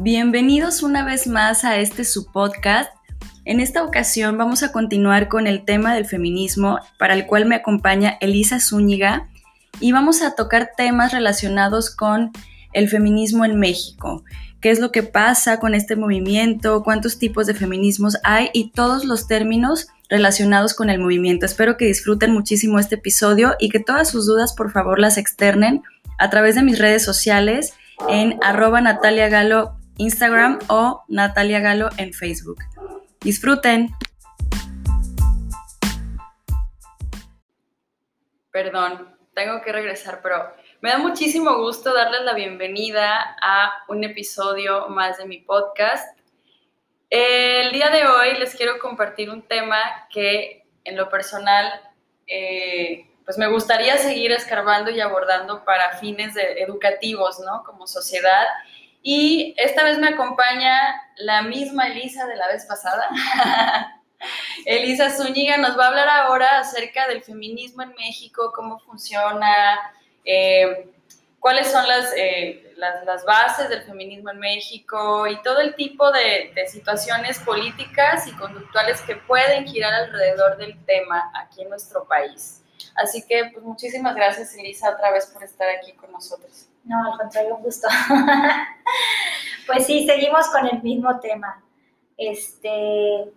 Bienvenidos una vez más a este su podcast. En esta ocasión vamos a continuar con el tema del feminismo, para el cual me acompaña Elisa Zúñiga, y vamos a tocar temas relacionados con el feminismo en México, qué es lo que pasa con este movimiento, cuántos tipos de feminismos hay y todos los términos relacionados con el movimiento. Espero que disfruten muchísimo este episodio y que todas sus dudas por favor las externen a través de mis redes sociales en arroba Natalia Galo Instagram o Natalia Galo en Facebook. Disfruten. Perdón, tengo que regresar, pero me da muchísimo gusto darles la bienvenida a un episodio más de mi podcast. El día de hoy les quiero compartir un tema que en lo personal eh, pues me gustaría seguir escarbando y abordando para fines educativos, ¿no? Como sociedad y esta vez me acompaña la misma Elisa de la vez pasada. Elisa Zúñiga nos va a hablar ahora acerca del feminismo en México, cómo funciona, eh, cuáles son eh, las, las, bases del feminismo en México y todo el tipo de, de, situaciones políticas y conductuales que pueden girar alrededor del tema aquí en nuestro país. Así que pues muchísimas gracias Elisa otra vez por estar aquí con nosotros. No, al contrario, un gusto. pues sí, seguimos con el mismo tema. Este,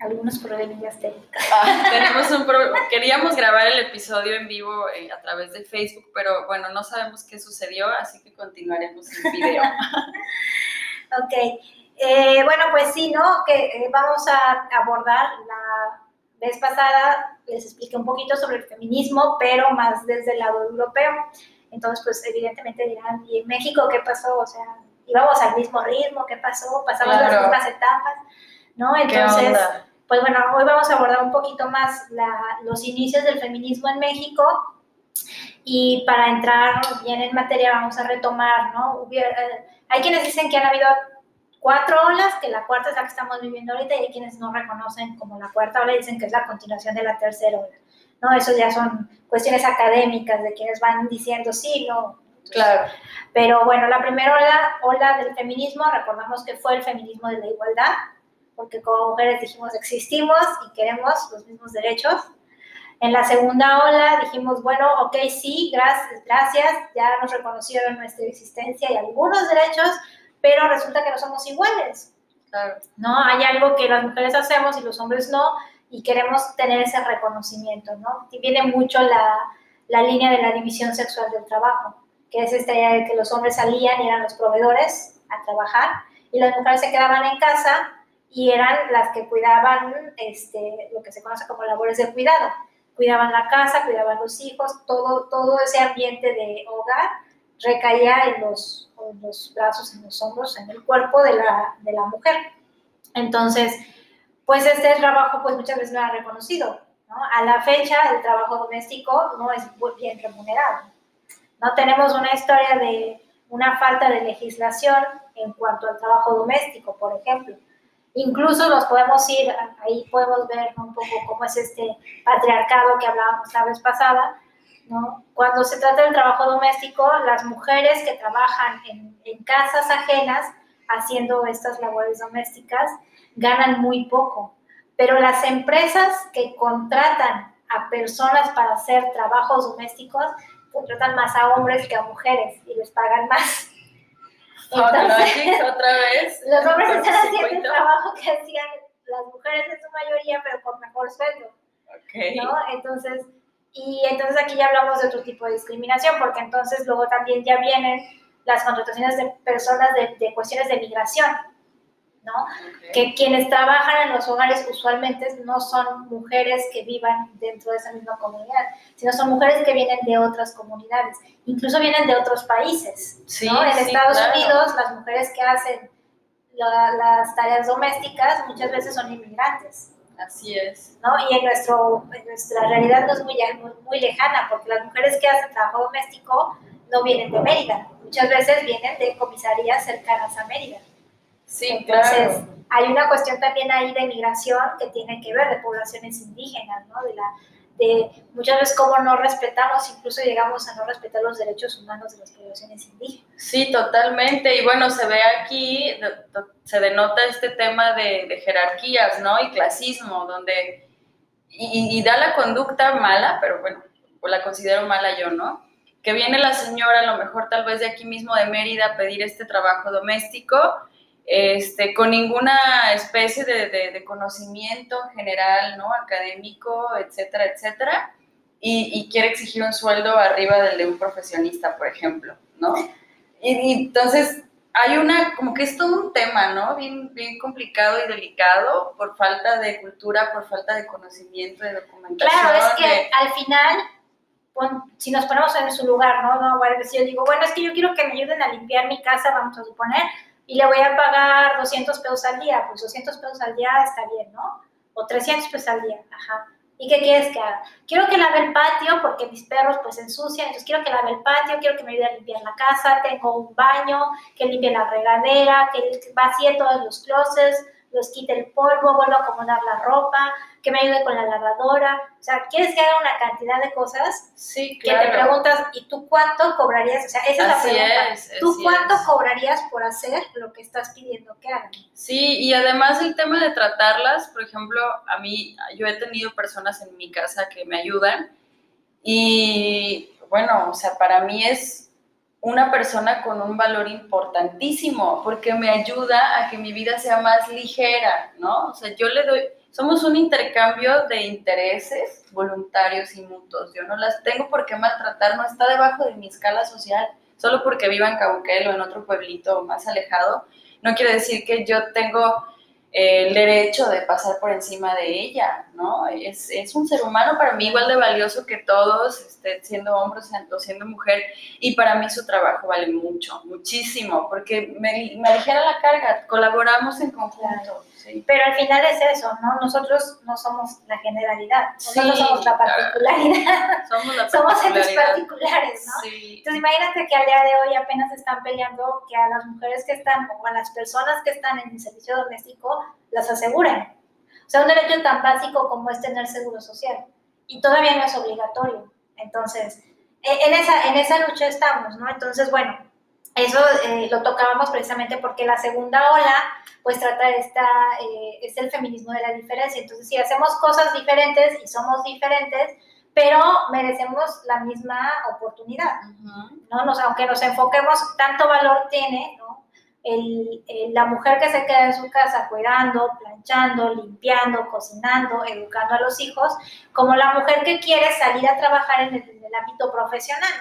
algunos problemas técnicos. Ah, tenemos un Queríamos grabar el episodio en vivo eh, a través de Facebook, pero bueno, no sabemos qué sucedió, así que continuaremos el video. ok. Eh, bueno, pues sí, ¿no? Que eh, vamos a abordar la vez pasada, les expliqué un poquito sobre el feminismo, pero más desde el lado europeo. Entonces, pues evidentemente dirán, ¿y en México qué pasó? O sea, íbamos al mismo ritmo, ¿qué pasó? Pasamos las mismas etapas, ¿no? Entonces, pues bueno, hoy vamos a abordar un poquito más los inicios del feminismo en México y para entrar bien en materia vamos a retomar, ¿no? Eh, hay quienes dicen que han habido cuatro olas, que la cuarta es la que estamos viviendo ahorita y hay quienes no reconocen como la cuarta ola y dicen que es la continuación de la tercera ola. ¿No? Eso ya son cuestiones académicas de quienes van diciendo sí, no. Claro. Pero bueno, la primera ola, ola del feminismo, recordamos que fue el feminismo de la igualdad, porque como mujeres dijimos existimos y queremos los mismos derechos. En la segunda ola dijimos, bueno, ok, sí, gracias, gracias, ya nos reconocieron nuestra existencia y algunos derechos, pero resulta que no somos iguales. Claro. No, hay algo que las mujeres hacemos y los hombres no, y queremos tener ese reconocimiento, ¿no? Y viene mucho la, la línea de la división sexual del trabajo, que es esta idea de que los hombres salían y eran los proveedores a trabajar y las mujeres se quedaban en casa y eran las que cuidaban este, lo que se conoce como labores de cuidado. Cuidaban la casa, cuidaban los hijos, todo, todo ese ambiente de hogar recaía en los, en los brazos, en los hombros, en el cuerpo de la, de la mujer. Entonces, pues este trabajo pues muchas veces no era reconocido. ¿no? A la fecha el trabajo doméstico no es bien remunerado. No tenemos una historia de una falta de legislación en cuanto al trabajo doméstico, por ejemplo. Incluso nos podemos ir, ahí podemos ver un poco cómo es este patriarcado que hablábamos la vez pasada. Cuando se trata del trabajo doméstico, las mujeres que trabajan en casas ajenas haciendo estas labores domésticas, ganan muy poco. Pero las empresas que contratan a personas para hacer trabajos domésticos contratan más a hombres que a mujeres y les pagan más. Entonces, otra vez. Los hombres están haciendo el trabajo que hacían las mujeres en su mayoría, pero por mejor sueldo. Okay. ¿no? Entonces, y entonces aquí ya hablamos de otro tipo de discriminación, porque entonces luego también ya vienen las contrataciones de personas de, de cuestiones de migración. Que quienes trabajan en los hogares usualmente no son mujeres que vivan dentro de esa misma comunidad, sino son mujeres que vienen de otras comunidades, incluso vienen de otros países, ¿no? En Estados Unidos, las mujeres que hacen las tareas domésticas muchas veces son inmigrantes. Así es. ¿no? Y en, nuestro, nuestra realidad no es muy, muy, muy lejana, porque las mujeres que hacen trabajo doméstico no vienen de Mérida, muchas veces vienen de comisarías cercanas a Mérida. Sí, Entonces, hay una cuestión también ahí de migración que tiene que ver de poblaciones indígenas, ¿no? De la, de muchas veces cómo no respetamos, incluso llegamos a no respetar los derechos humanos de las poblaciones indígenas. Sí, totalmente. Y bueno, se ve aquí, se denota este tema de, jerarquías, ¿no? Y clasismo, donde, y, da la conducta mala, pero bueno, la considero mala yo, ¿no? Que viene la señora, a lo mejor tal vez de aquí mismo de Mérida, a pedir este trabajo doméstico, este, con ninguna especie de, conocimiento general, ¿no? Académico, etcétera, etcétera, y, quiere exigir un sueldo arriba del de un profesionista, por ejemplo, ¿no? Y, entonces hay una, como que es todo un tema, ¿no? Bien, bien complicado y delicado por falta de cultura, por falta de conocimiento, de documentación. Claro, es que al final, si nos ponemos en su lugar, ¿no? no bueno, si yo digo, bueno, es que yo quiero que me ayuden a limpiar mi casa, vamos a suponer, y le voy a pagar 200 pesos al día, pues 200 pesos al día está bien, ¿no? O 300 pesos al día, ajá. ¿Y qué quieres que haga? Quiero que lave el patio porque mis perros pues ensucian, entonces quiero que lave el patio, quiero que me ayude a limpiar la casa, tengo un baño, que limpie la regadera, que vacíe todos los closets, los quite el polvo, vuelva a acomodar la ropa, que me ayude con la lavadora. O sea, quieres que haga una cantidad de cosas sí, que te preguntas, ¿y tú cuánto cobrarías? O sea, esa es la pregunta. ¿Tú cuánto cobrarías por hacer lo que estás pidiendo que hagan? Sí, y además el tema de tratarlas, por ejemplo, a mí, yo he tenido personas en mi casa que me ayudan y bueno, o sea, para mí es una persona con un valor importantísimo porque me ayuda a que mi vida sea más ligera, ¿no? O sea, yo le doy, somos un intercambio de intereses voluntarios y mutuos. Yo no las tengo por qué maltratar, no está debajo de mi escala social. Solo porque viva en Cauquel o en otro pueblito más alejado, no quiere decir que yo tengo el derecho de pasar por encima de ella, ¿no? Es, es, un ser humano para mí igual de valioso que todos, este, siendo hombre o siendo mujer, y para mí su trabajo vale mucho, muchísimo, porque me, me aligera la carga, colaboramos en conjunto. Pero al final es eso, ¿no? Nosotros no somos la generalidad, nosotros somos la particularidad. Somos la somos entes particulares, ¿no? Entonces imagínate que al día de hoy apenas están peleando que a las mujeres que están o a las personas que están en el servicio doméstico las aseguren. O sea, un derecho tan básico como es tener seguro social. Y todavía no es obligatorio. Entonces, e, en esa, en esa lucha estamos, ¿no? Entonces, bueno, eso eh, lo tocábamos precisamente porque la segunda ola pues trata esta, eh, es el feminismo de la diferencia. Entonces, si hacemos cosas diferentes y somos diferentes, pero merecemos la misma oportunidad, ¿no? Nos, aunque nos enfoquemos, tanto valor tiene, ¿no? El, la mujer que se queda en su casa cuidando, planchando, limpiando, cocinando, educando a los hijos, como la mujer que quiere salir a trabajar en el, en el ámbito profesional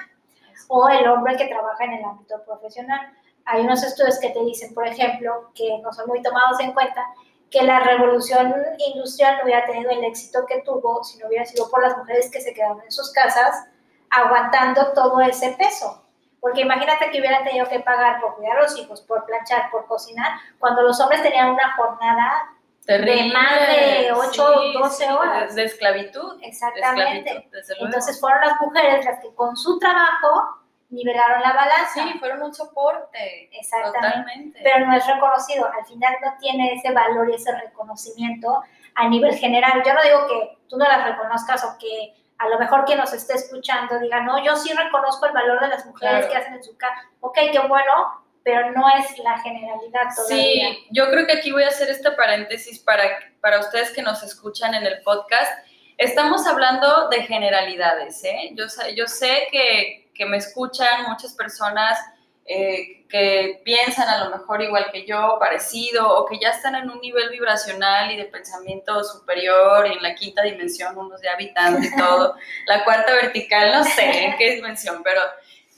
o el hombre que trabaja en el ámbito profesional. Hay unos estudios que te dicen, por ejemplo, que no son muy tomados en cuenta, que la revolución industrial no hubiera tenido el éxito que tuvo si no hubiera sido por las mujeres que se quedaron en sus casas aguantando todo ese peso. Porque imagínate que hubieran tenido que pagar por cuidar a los hijos, por planchar, por cocinar, cuando los hombres tenían una jornada de más de 8 o 12 horas. De, esclavitud. Exactamente. Entonces fueron las mujeres las que con su trabajo nivelaron la balanza. Sí, fueron un soporte. Exactamente. Pero no es reconocido. Al final no tiene ese valor y ese reconocimiento a nivel general. Yo no digo que tú no las reconozcas o que a lo mejor quien nos esté escuchando diga, no, yo sí reconozco el valor de las mujeres que hacen en su casa. Ok, qué bueno, pero no es la generalidad todavía. Sí, yo creo que aquí voy a hacer este paréntesis para, para ustedes que nos escuchan en el podcast. Estamos hablando de generalidades, ¿eh? Yo, yo sé que que me escuchan, muchas personas eh, que piensan a lo mejor igual que yo, parecido, o que ya están en un nivel vibracional y de pensamiento superior, y en la quinta dimensión, unos de habitando y todo, la cuarta vertical, no sé en qué dimensión, pero,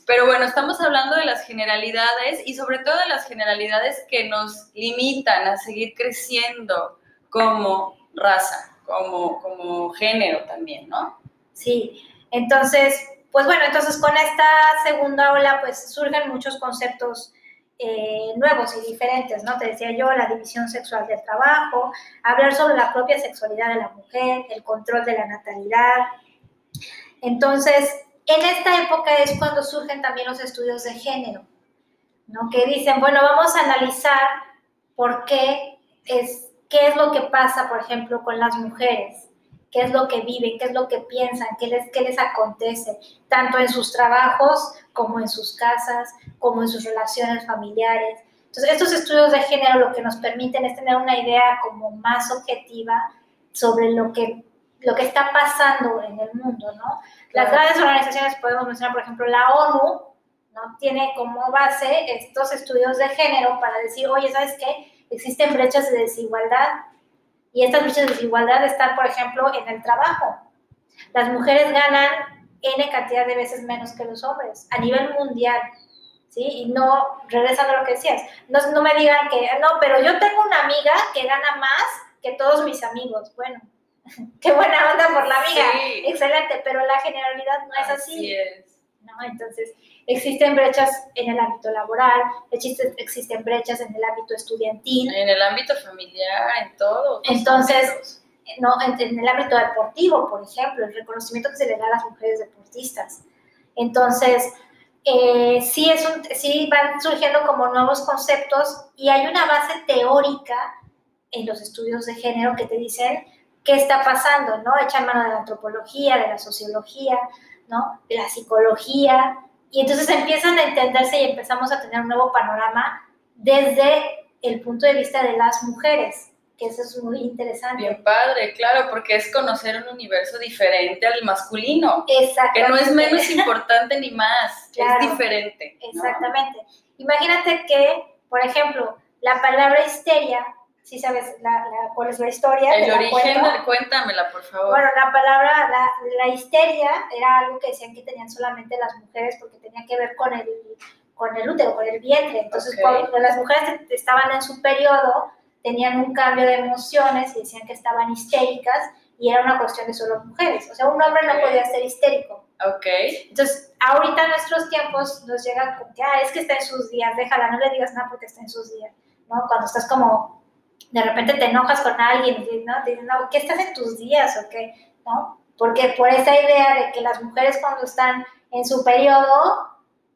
pero bueno, estamos hablando de las generalidades y sobre todo de las generalidades que nos limitan a seguir creciendo como raza, como, como género también, ¿no? Sí, entonces pues bueno, entonces con esta segunda ola pues surgen muchos conceptos eh, nuevos y diferentes, ¿no? Te decía yo, la división sexual del trabajo, hablar sobre la propia sexualidad de la mujer, el control de la natalidad. Entonces, en esta época es cuando surgen también los estudios de género, ¿no? Que dicen, bueno, vamos a analizar por qué es, qué es lo que pasa, por ejemplo, con las mujeres qué es lo que viven, qué es lo que piensan, qué les, qué les acontece, tanto en sus trabajos como en sus casas, como en sus relaciones familiares. Entonces, estos estudios de género lo que nos permiten es tener una idea como más objetiva sobre lo que, lo que está pasando en el mundo, ¿no? Las grandes organizaciones, podemos mencionar, por ejemplo, la ONU, ¿no? Tiene como base estos estudios de género para decir, oye, ¿sabes qué? Existen brechas de desigualdad y estas brechas de desigualdad están, por ejemplo, en el trabajo. Las mujeres ganan N cantidad de veces menos que los hombres a nivel mundial. ¿Sí? Y no, regresando a lo que decías, no, no me digan que, no, pero yo tengo una amiga que gana más que todos mis amigos. Bueno, qué buena onda por la amiga, excelente, pero la generalidad no es así. Así es. ¿no? Entonces, existen brechas en el ámbito laboral, existen, existen brechas en el ámbito estudiantil, En el ámbito familiar, en todo. Entonces, no, en, en el ámbito deportivo, por ejemplo, el reconocimiento que se le da a las mujeres deportistas. Entonces, eh, sí, es un, sí van surgiendo como nuevos conceptos y hay una base teórica en los estudios de género que te dicen qué está pasando, ¿no? Echan mano de la antropología, de la sociología, ¿no? De la psicología. Y entonces empiezan a entenderse y empezamos a tener un nuevo panorama desde el punto de vista de las mujeres, que eso es muy interesante. Bien padre, claro, porque es conocer un universo diferente al masculino, que Exactamente. no es menos importante ni más, Claro. es diferente. ¿no? Exactamente. Imagínate que, por ejemplo, la palabra histeria, si sabes la, la- cuál es la historia, El la origen, cuento. cuéntamela, por favor. Bueno, la palabra, la, la histeria era algo que decían que tenían solamente las mujeres porque tenía que ver con el, con el útero, con el vientre. Entonces, Ok. cuando las mujeres estaban en su periodo, tenían un cambio de emociones y decían que estaban histéricas y era una cuestión de solo mujeres. O sea, un hombre no Ok. podía ser histérico. ok, Entonces, ahorita en nuestros tiempos nos llega con que, ah, es que está en sus días, déjala, no le digas nada porque está en sus días, ¿no? Cuando estás como, de repente te enojas con alguien, ¿no? Te dicen, no, ¿qué estás en tus días o qué? ¿No? Porque por esa idea de que las mujeres cuando están en su periodo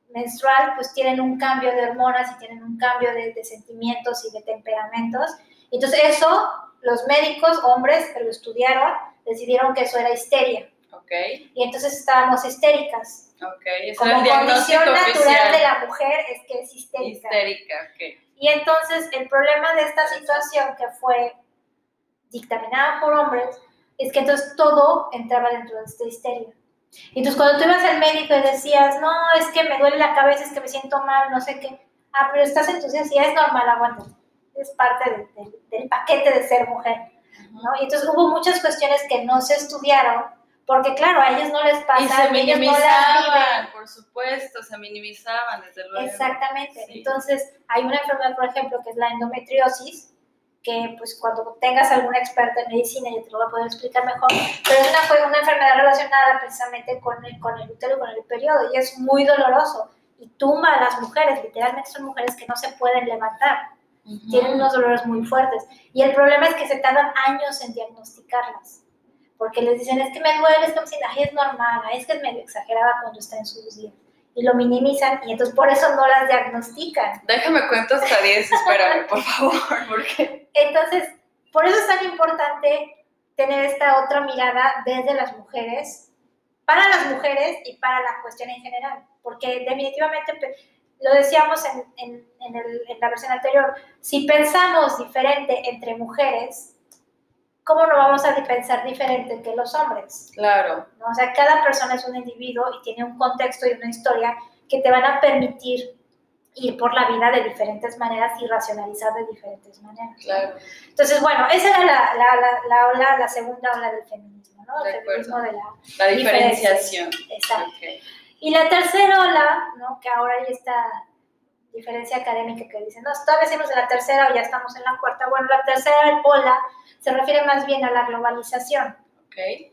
menstrual, pues tienen un cambio de hormonas y tienen un cambio de, de sentimientos y de temperamentos. Entonces, eso, los médicos, hombres que lo estudiaron, decidieron que eso era histeria ok, y entonces estábamos histéricas. ok. Ese era Como condición natural oficial. de la mujer es que es histérica. Histérica, ok. Y entonces el problema de esta situación que fue dictaminada por hombres es que entonces todo entraba dentro de esta histeria. Y entonces cuando tú ibas al médico y decías, no, es que me duele la cabeza, es que me siento mal, no sé qué, ah, pero estás en tus días y ya es normal, aguanta. Es parte de- de- del paquete de ser mujer. ¿no? Y entonces hubo muchas cuestiones que no se estudiaron, porque claro, a ellos no les pasa, Y se no minimizaban, viven. por supuesto, se minimizaban, desde luego. Exactamente. Sí. Entonces, hay una enfermedad, por ejemplo, que es la endometriosis, que pues cuando tengas alguna experta en medicina ya te lo voy a poder explicar mejor, pero es una, una enfermedad relacionada precisamente con el, con el útero y con el periodo, y es muy doloroso, y tumba a las mujeres, literalmente son mujeres que no se pueden levantar, Ujú. tienen unos dolores muy fuertes, y el problema es que se tardan años en diagnosticarlas, porque les dicen, es que me duele, es que me ay, es normal, ay, es que es medio exagerada cuando está en sus días, y lo minimizan, y entonces por eso no las diagnostican. Déjame cuento hasta 10, espérame, por favor, porque... Entonces, por eso es tan importante tener esta otra mirada desde las mujeres, para las mujeres y para la cuestión en general, porque definitivamente, lo decíamos en, en- en el- en la versión anterior, si pensamos diferente entre mujeres, ¿cómo no vamos a pensar diferente que los hombres? Claro, ¿no? O sea, cada persona es un individuo y tiene un contexto y una historia que te van a permitir ir por la vida de diferentes maneras y racionalizar de diferentes maneras. claro. Entonces, bueno, esa era la, la, la, la ola, la segunda ola del feminismo, ¿no? El De feminismo de la... Diferenciación. Exacto. Ok. Y la tercera ola, ¿no? Que ahora hay esta diferencia académica que dice, no, todavía seguimos en la tercera o ya estamos en la cuarta. Bueno, la tercera ola se refiere más bien a la globalización. Ok.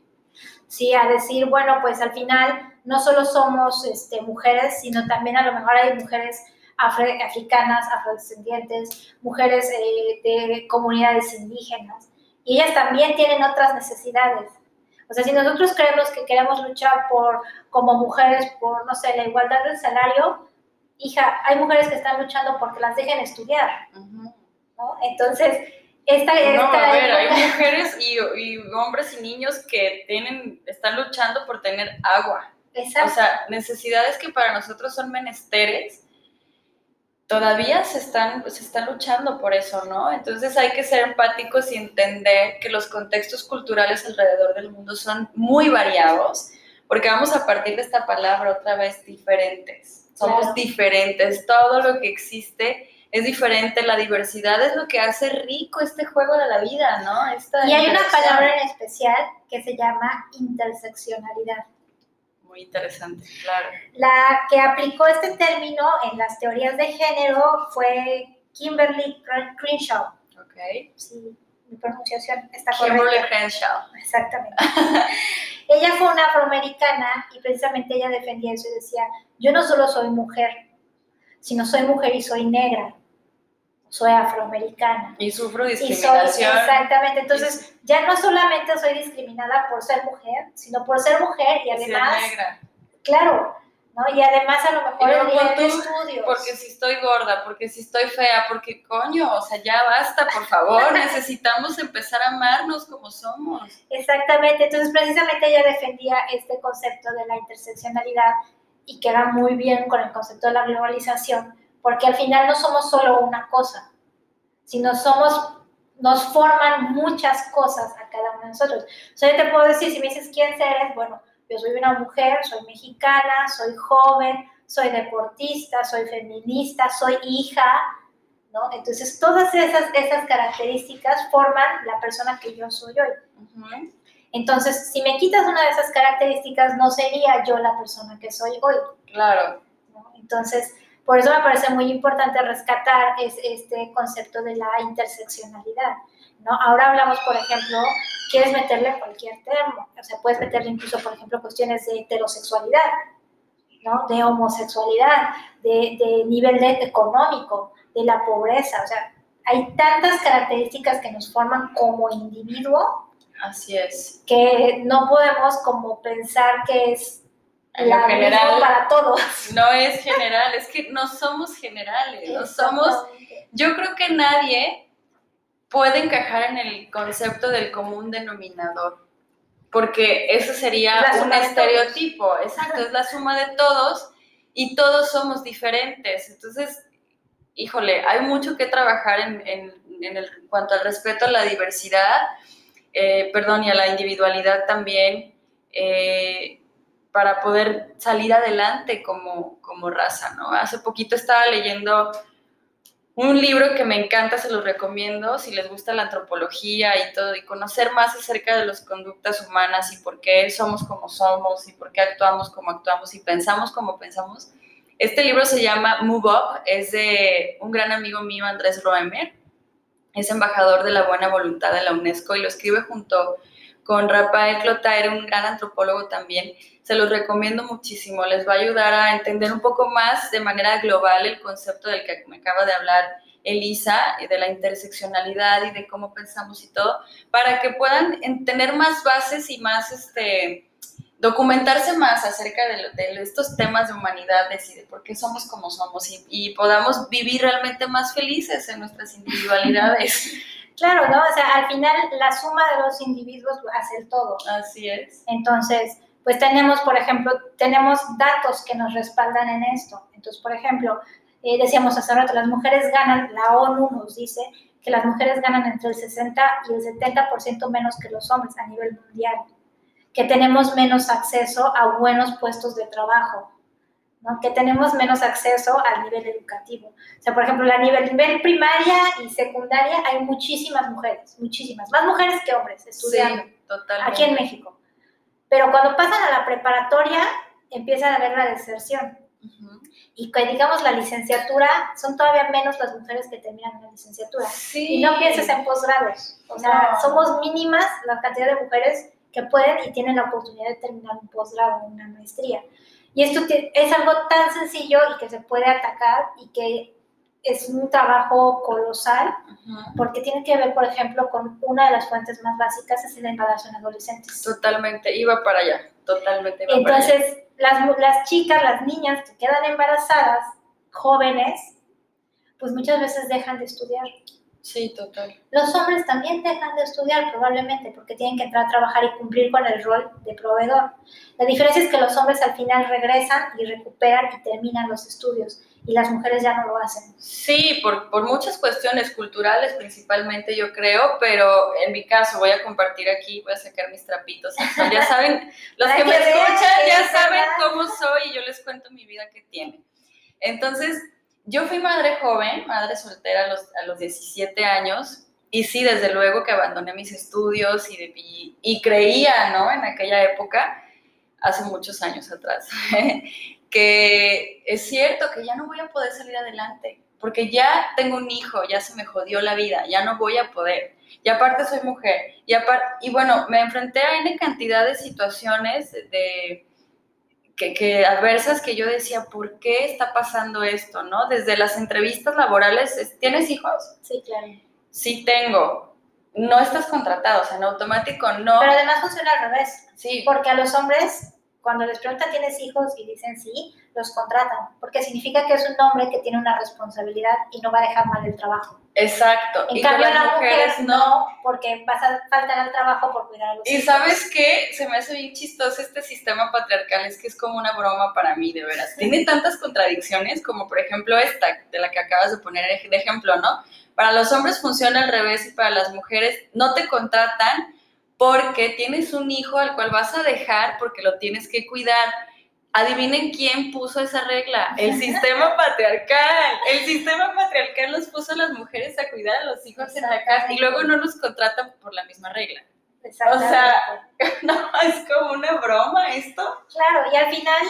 Sí, a decir, bueno, pues al final no solo somos este, mujeres, sino también a lo mejor hay mujeres afro- africanas, afrodescendientes, mujeres eh, de comunidades indígenas, y ellas también tienen otras necesidades. O sea, si nosotros creemos que queremos luchar por, como mujeres, por, no sé, la igualdad del salario, hija, hay mujeres que están luchando porque las dejen estudiar. ¿no? Entonces, esta, No, esta a ver, hay mujeres y, y hombres y niños que tienen, están luchando por tener agua. O Exacto. sea, necesidades que para nosotros son menesteres, todavía se están, se están luchando por eso, ¿no? Entonces hay que ser empáticos y entender que los contextos culturales alrededor del mundo son muy variados, porque vamos a partir de esta palabra otra vez diferentes. Somos Claro. diferentes, todo lo que existe es diferente, la diversidad es lo que hace rico este juego de la vida, ¿no? Esta y hay una palabra en especial que se llama interseccionalidad. Muy interesante, claro. La que aplicó este término en las teorías de género fue Kimberly Cren- Crenshaw. Ok. Sí, mi pronunciación está Kimberly correcta. Crenshaw. Exactamente. ella fue una afroamericana y precisamente ella defendía eso y decía, yo no solo soy mujer, sino soy mujer y soy negra, soy afroamericana. Y sufro Y soy, discriminación. exactamente, entonces ya no solamente soy discriminada por ser mujer, sino por ser mujer y y ser además, negra. claro, ¿no? Y además a lo mejor el nivel de estudios. Porque si estoy gorda, porque si estoy fea, porque coño, o sea, ya basta, por favor, necesitamos empezar a amarnos como somos. Exactamente, entonces precisamente ella defendía este concepto de la interseccionalidad y queda muy bien con el concepto de la globalización, porque al final no somos solo una cosa, sino somos, nos forman muchas cosas a cada uno de nosotros. O sea, yo te puedo decir, si me dices quién eres, bueno, yo soy una mujer, soy mexicana, soy joven, soy deportista, soy feminista, soy hija, ¿no? Entonces, todas esas, esas características forman la persona que yo soy hoy. Entonces, si me quitas una de esas características, no sería yo la persona que soy hoy. Claro, ¿no? Entonces, por eso me parece muy importante rescatar es, este concepto de la interseccionalidad. ¿No? Ahora hablamos, por ejemplo, quieres meterle cualquier termo, o sea, puedes meterle incluso, por ejemplo, cuestiones de heterosexualidad, ¿no? de homosexualidad, de, de nivel de económico, de la pobreza, o sea, hay tantas características que nos forman como individuo así es. que no podemos como pensar que es En la general, para todos. no es general, es que no somos generales, no somos. Yo creo que nadie puede encajar en el concepto del común denominador, porque eso sería La un estereotipo, exacto, es la suma de todos y todos somos diferentes. Entonces, híjole, hay mucho que trabajar en, en- en el- en cuanto al respeto a la diversidad, eh, perdón, y a la individualidad también, eh, para poder salir adelante como, como raza, ¿no? Hace poquito estaba leyendo un libro que me encanta, se los recomiendo, si les gusta la antropología y todo, y conocer más acerca de las conductas humanas y por qué somos como somos y por qué actuamos como actuamos y pensamos como pensamos. Este libro se llama Move Up, es de un gran amigo mío, Andrés Roemer, es embajador de la buena voluntad de la UNESCO y lo escribe junto con Rafael Clotaire, un gran antropólogo también. Se los recomiendo muchísimo, les va a ayudar a entender un poco más de manera global el concepto del que me acaba de hablar Elisa, y de la interseccionalidad y de cómo pensamos y todo, para que puedan en- tener más bases y más, este, documentarse más acerca de, de estos temas de humanidades y de por qué somos como somos y, y podamos vivir realmente más felices en nuestras individualidades. Claro, ¿no? O sea, al final la suma de los individuos hace el todo. Así es. Entonces, pues tenemos, por ejemplo, tenemos datos que nos respaldan en esto. Entonces, por ejemplo, eh, decíamos hace rato, las mujeres ganan, la ONU nos dice que las mujeres ganan entre el 60 y el 70% menos que los hombres a nivel mundial, que tenemos menos acceso a buenos puestos de trabajo, ¿no? que tenemos menos acceso al nivel educativo. O sea, por ejemplo, a nivel, nivel primaria y secundaria hay muchísimas mujeres, muchísimas, más mujeres que hombres estudiando Sí, aquí en México. Pero cuando pasan a la preparatoria, empiezan a ver la deserción. Ujú. Y que digamos la licenciatura, son todavía menos las mujeres que terminan una licenciatura. Sí. Y no pienses en posgrados. O sea, No. somos mínimas la cantidad de mujeres que pueden y tienen la oportunidad de terminar un posgrado, una maestría. Y esto es algo tan sencillo y que se puede atacar y que es un trabajo colosal porque tiene que ver, por ejemplo, con una de las fuentes más básicas, es el embarazo en adolescentes. Totalmente, iba para allá, totalmente iba para allá. Entonces, las, las chicas, las niñas que quedan embarazadas, jóvenes, pues muchas veces dejan de estudiar. Sí, total. Los hombres también dejan de estudiar probablemente porque tienen que entrar a trabajar y cumplir con el rol de proveedor. La diferencia es que los hombres al final regresan y recuperan y terminan los estudios y las mujeres ya no lo hacen. Sí, por, por muchas cuestiones culturales principalmente yo creo, pero en mi caso voy a compartir aquí, voy a sacar mis trapitos. Ya saben, los que me escuchan ya saben cómo soy y yo les cuento mi vida que tiene. Entonces, yo fui madre joven, madre soltera a los, a los 17 años, y sí, desde luego que abandoné mis estudios y, y, creía, ¿no? En aquella época, hace muchos años atrás, que es cierto que ya no voy a poder salir adelante, porque ya tengo un hijo, ya se me jodió la vida, ya no voy a poder. Y aparte soy mujer. Y, aparte, y bueno, me enfrenté a N cantidad de situaciones de que, adversas que yo decía, ¿por qué está pasando esto? ¿no? Desde las entrevistas laborales, ¿tienes hijos? Sí, claro. Sí tengo. No estás contratado, o sea, en automático no. Pero además funciona al revés. Sí. Porque a los hombres, cuando les preguntan, ¿tienes hijos? Y dicen sí, los contratan, porque significa que es un hombre que tiene una responsabilidad y no va a dejar mal el trabajo. Exacto. En cambio, las mujeres no, porque vas a faltar al trabajo por cuidar a los Y sabes qué, se me hace bien chistoso este sistema patriarcal, es que es como una broma para mí, de veras. Tiene tantas contradicciones como, por ejemplo, esta, de la que acabas de poner de ejemplo, ¿no? Para los hombres funciona al revés y para las mujeres no te contratan porque tienes un hijo al cual vas a dejar porque lo tienes que cuidar Adivinen quién puso esa regla, el sistema patriarcal. El sistema patriarcal los puso a las mujeres a cuidar a los hijos en la casa y luego no los contratan por la misma regla. O sea, no, es como una broma esto. Claro, y al final,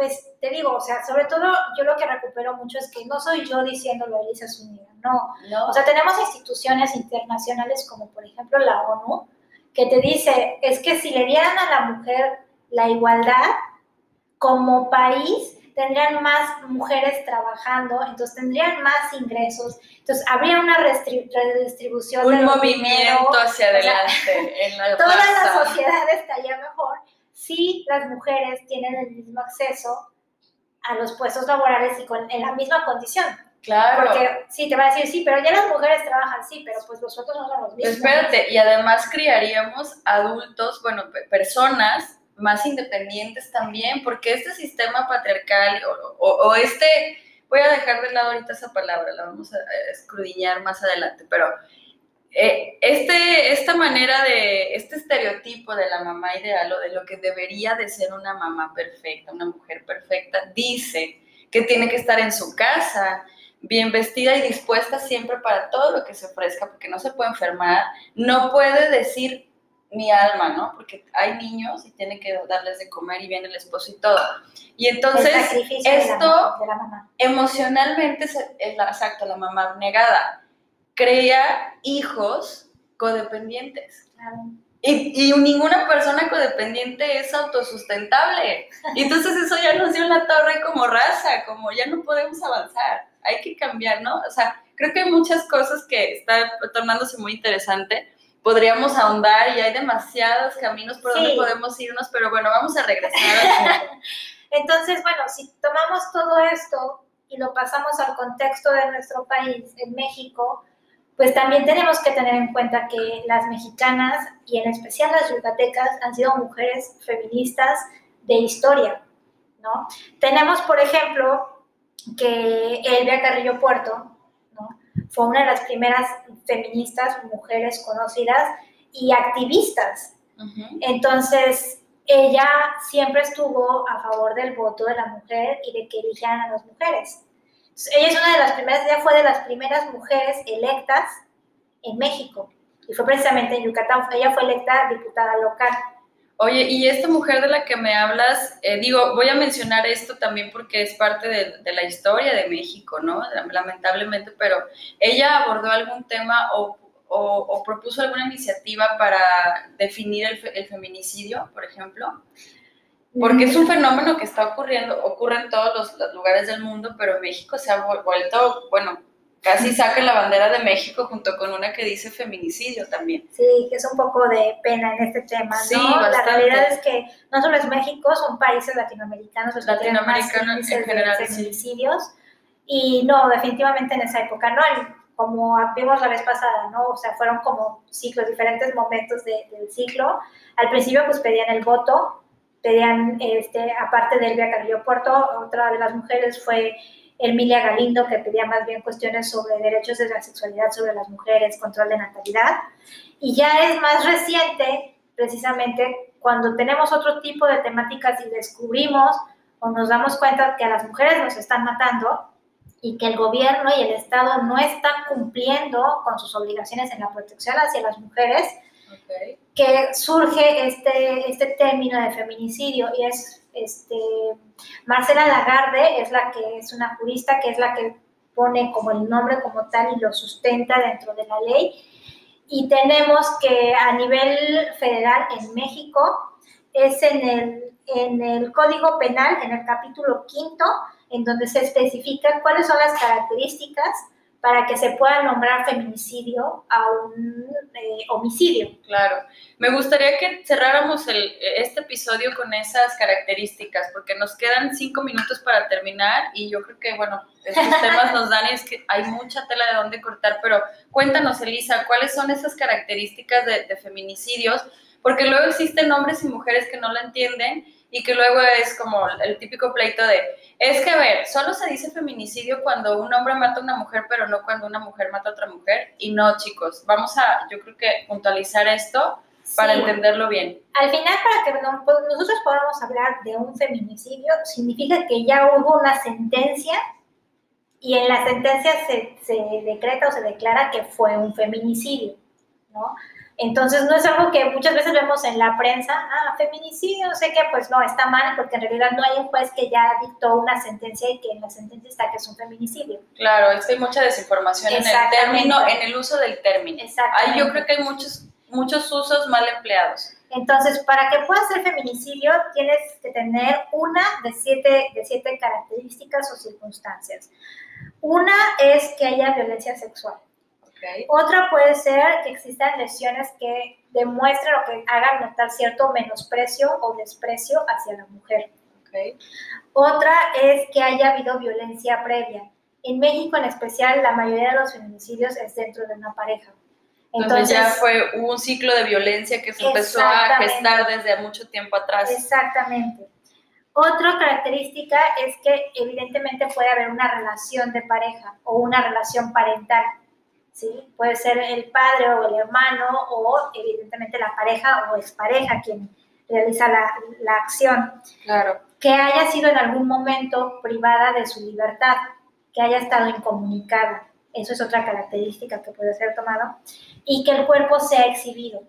pues te digo, o sea, sobre todo yo lo que recupero mucho es que no soy yo diciéndolo a Elisa Zúñiga, no. no. O sea, tenemos instituciones internacionales como por ejemplo la ONU, que te dice, es que si le dieran a la mujer la igualdad, como país tendrían más mujeres trabajando, entonces tendrían más ingresos, entonces habría una redistribución. Un movimiento hacia adelante. en la toda la sociedad estaría mejor si las mujeres tienen el mismo acceso a los puestos laborales y con, en la misma condición. Claro. Porque sí, te va a decir, sí, pero ya las mujeres trabajan, sí, pero pues los otros no son los mismos. Espérate, y además criaríamos adultos, bueno, personas más independientes también, porque este sistema patriarcal o, este, voy a dejar de lado ahorita esa palabra, la vamos a escrudiñar más adelante, pero eh, este, esta manera de, este estereotipo de la mamá ideal o de lo que debería de ser una mamá perfecta, una mujer perfecta, dice que tiene que estar en su casa, bien vestida y dispuesta siempre para todo lo que se ofrezca, porque no se puede enfermar, no puede decir mi alma, ¿no? Porque hay niños y tiene que darles de comer y viene el esposo y todo. Y entonces esto emocionalmente es exacto, la mamá negada, crea hijos codependientes. Y, y, ninguna persona codependiente es autosustentable. Y entonces eso ya nos dio la torre como raza, como ya no podemos avanzar, hay que cambiar, ¿no? O sea, creo que hay muchas cosas que están tornándose muy interesante podríamos ahondar y hay demasiados caminos por donde podemos irnos, pero bueno, vamos a regresar Entonces, bueno, si tomamos todo esto y lo pasamos al contexto de nuestro país, en México, pues también tenemos que tener en cuenta que las mexicanas y en especial las yucatecas han sido mujeres feministas de historia, ¿no? Tenemos, por ejemplo, que Elvia Carrillo Puerto, fue una de las primeras feministas, mujeres conocidas y activistas. Entonces, ella siempre estuvo a favor del voto de la mujer y de que eligieran a las mujeres. Ella es una de las primeras, ella fue de las primeras mujeres electas en México y fue precisamente en Yucatán. Ella fue electa diputada local. Oye, y esta mujer de la que me hablas, eh, digo, voy a mencionar esto también porque es parte de, la historia de México, ¿no? Lamentablemente, pero ella abordó algún tema o, propuso alguna iniciativa para definir el, feminicidio, por ejemplo. Porque es un fenómeno que está ocurriendo, ocurre en todos los, los lugares del mundo, pero México se ha vuelto, bueno, casi saca la bandera de México junto con una que dice feminicidio también. Sí, que es un poco de pena en este tema, ¿no? Sí, La realidad es que no solo es México, son países latinoamericanos los latinoamericanos en general, de feminicidios. Y no, definitivamente en esa época no. como vimos la vez pasada, ¿no? O sea, fueron como ciclos, diferentes momentos del ciclo. Al principio pues pedían el voto, pedían, este, aparte de Elvia Carrillo Puerto, otra de las mujeres fue Emilia Galindo, que pedía más bien cuestiones sobre derechos de la sexualidad sobre las mujeres, control de natalidad. Y ya es más reciente, precisamente, cuando tenemos otro tipo de temáticas y descubrimos o nos damos cuenta que a las mujeres nos están matando, y que el gobierno y el Estado no están cumpliendo con sus obligaciones en la protección hacia las mujeres, que surge este, este término de feminicidio y es este, Marcela Lagarde, es la que es una jurista, que es la que pone como el nombre como tal y lo sustenta dentro de la ley. Y tenemos que a nivel federal en México es en el, en el Código Penal, en el capítulo quinto, en donde se especifica cuáles son las características para que se pueda nombrar feminicidio a un eh, homicidio. Claro. Me gustaría que cerráramos el, este episodio con esas características, porque nos quedan cinco minutos para terminar y yo creo que, bueno, estos temas nos dan y es que hay mucha tela de dónde cortar, pero cuéntanos, Elisa, ¿cuáles son esas características de, de feminicidios? Porque luego existen hombres y mujeres que no lo entienden y que luego es como el típico pleito de, es que a ver, solo se dice feminicidio cuando un hombre mata a una mujer, pero no cuando una mujer mata a otra mujer. Y no, chicos, vamos a, yo creo que puntualizar esto para entenderlo bien. Al final, para que pues, nosotros podamos hablar de un feminicidio, significa que ya hubo una sentencia y en la sentencia se, se decreta o se declara que fue un feminicidio, ¿no? Entonces no es algo que muchas veces vemos en la prensa, ah, feminicidio, no sé qué, pues no, está mal porque en realidad no hay un juez que ya dictó una sentencia y que en la sentencia está que es un feminicidio. Claro, es que hay mucha desinformación en el término, en el uso del término. Ahí yo creo que hay muchos, muchos usos mal empleados. Entonces, para que pueda ser feminicidio, tienes que tener una de siete, de siete características o circunstancias. Una es que haya violencia sexual. Otra puede ser que existan lesiones que demuestren o que hagan notar cierto menosprecio o desprecio hacia la mujer. Otra es que haya habido violencia previa. En México en especial, la mayoría de los feminicidios es dentro de una pareja. Entonces, ya fue un ciclo de violencia que se empezó a gestar desde mucho tiempo atrás. Exactamente. Otra característica es que evidentemente puede haber una relación de pareja o una relación parental. ¿Sí? Puede ser el padre o el hermano o evidentemente la pareja o expareja quien realiza la, la acción. Claro. Que haya sido en algún momento privada de su libertad, que haya estado incomunicada. Eso es otra característica que puede ser tomado. Y que el cuerpo sea exhibido.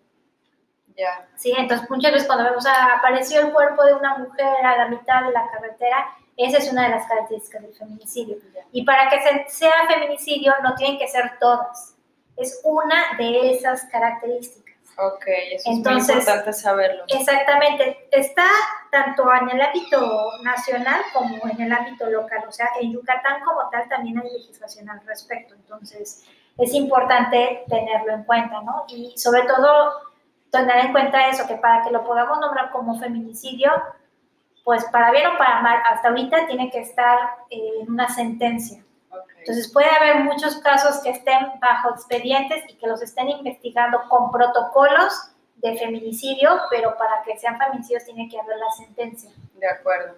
Ya. Sí, entonces muchas veces cuando vemos, ah, apareció el cuerpo de una mujer a la mitad de la carretera, esa es una de las características del feminicidio. Y para que sea feminicidio no tienen que ser todas. Es una de esas características. Ok, eso es muy importante saberlo. Exactamente. Está tanto en el ámbito nacional como en el ámbito local. O sea, en Yucatán como tal también hay legislación al respecto. Entonces, es importante tenerlo en cuenta, ¿no? Y sobre todo, tener en cuenta eso, que para que lo podamos nombrar como feminicidio, pues para bien o para mal, hasta ahorita tiene que estar en una sentencia. Entonces puede haber muchos casos que estén bajo expedientes y que los estén investigando con protocolos de feminicidio, pero para que sean feminicidios tiene que haber la sentencia. De acuerdo.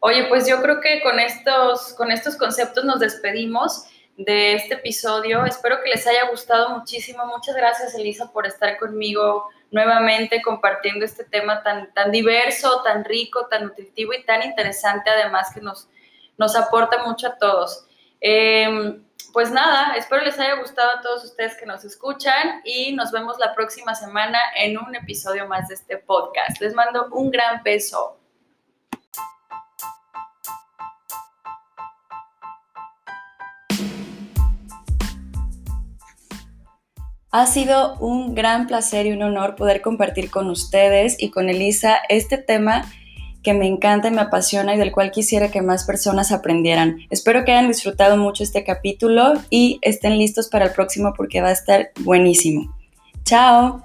Oye, pues yo creo que con estos, con estos conceptos nos despedimos de este episodio. Espero que les haya gustado muchísimo. Muchas gracias, Elisa, por estar conmigo nuevamente compartiendo este tema tan, tan diverso, tan rico, tan nutritivo y tan interesante, además que nos, nos aporta mucho a todos. Em, pues nada, espero les haya gustado a todos ustedes que nos escuchan y nos vemos la próxima semana en un episodio más de este podcast. Les mando un gran beso. Ha sido un gran placer y un honor poder compartir con ustedes y con Elisa este tema que me encanta y me apasiona y del cual quisiera que más personas aprendieran. Espero que hayan disfrutado mucho este capítulo y estén listos para el próximo porque va a estar buenísimo. Chao.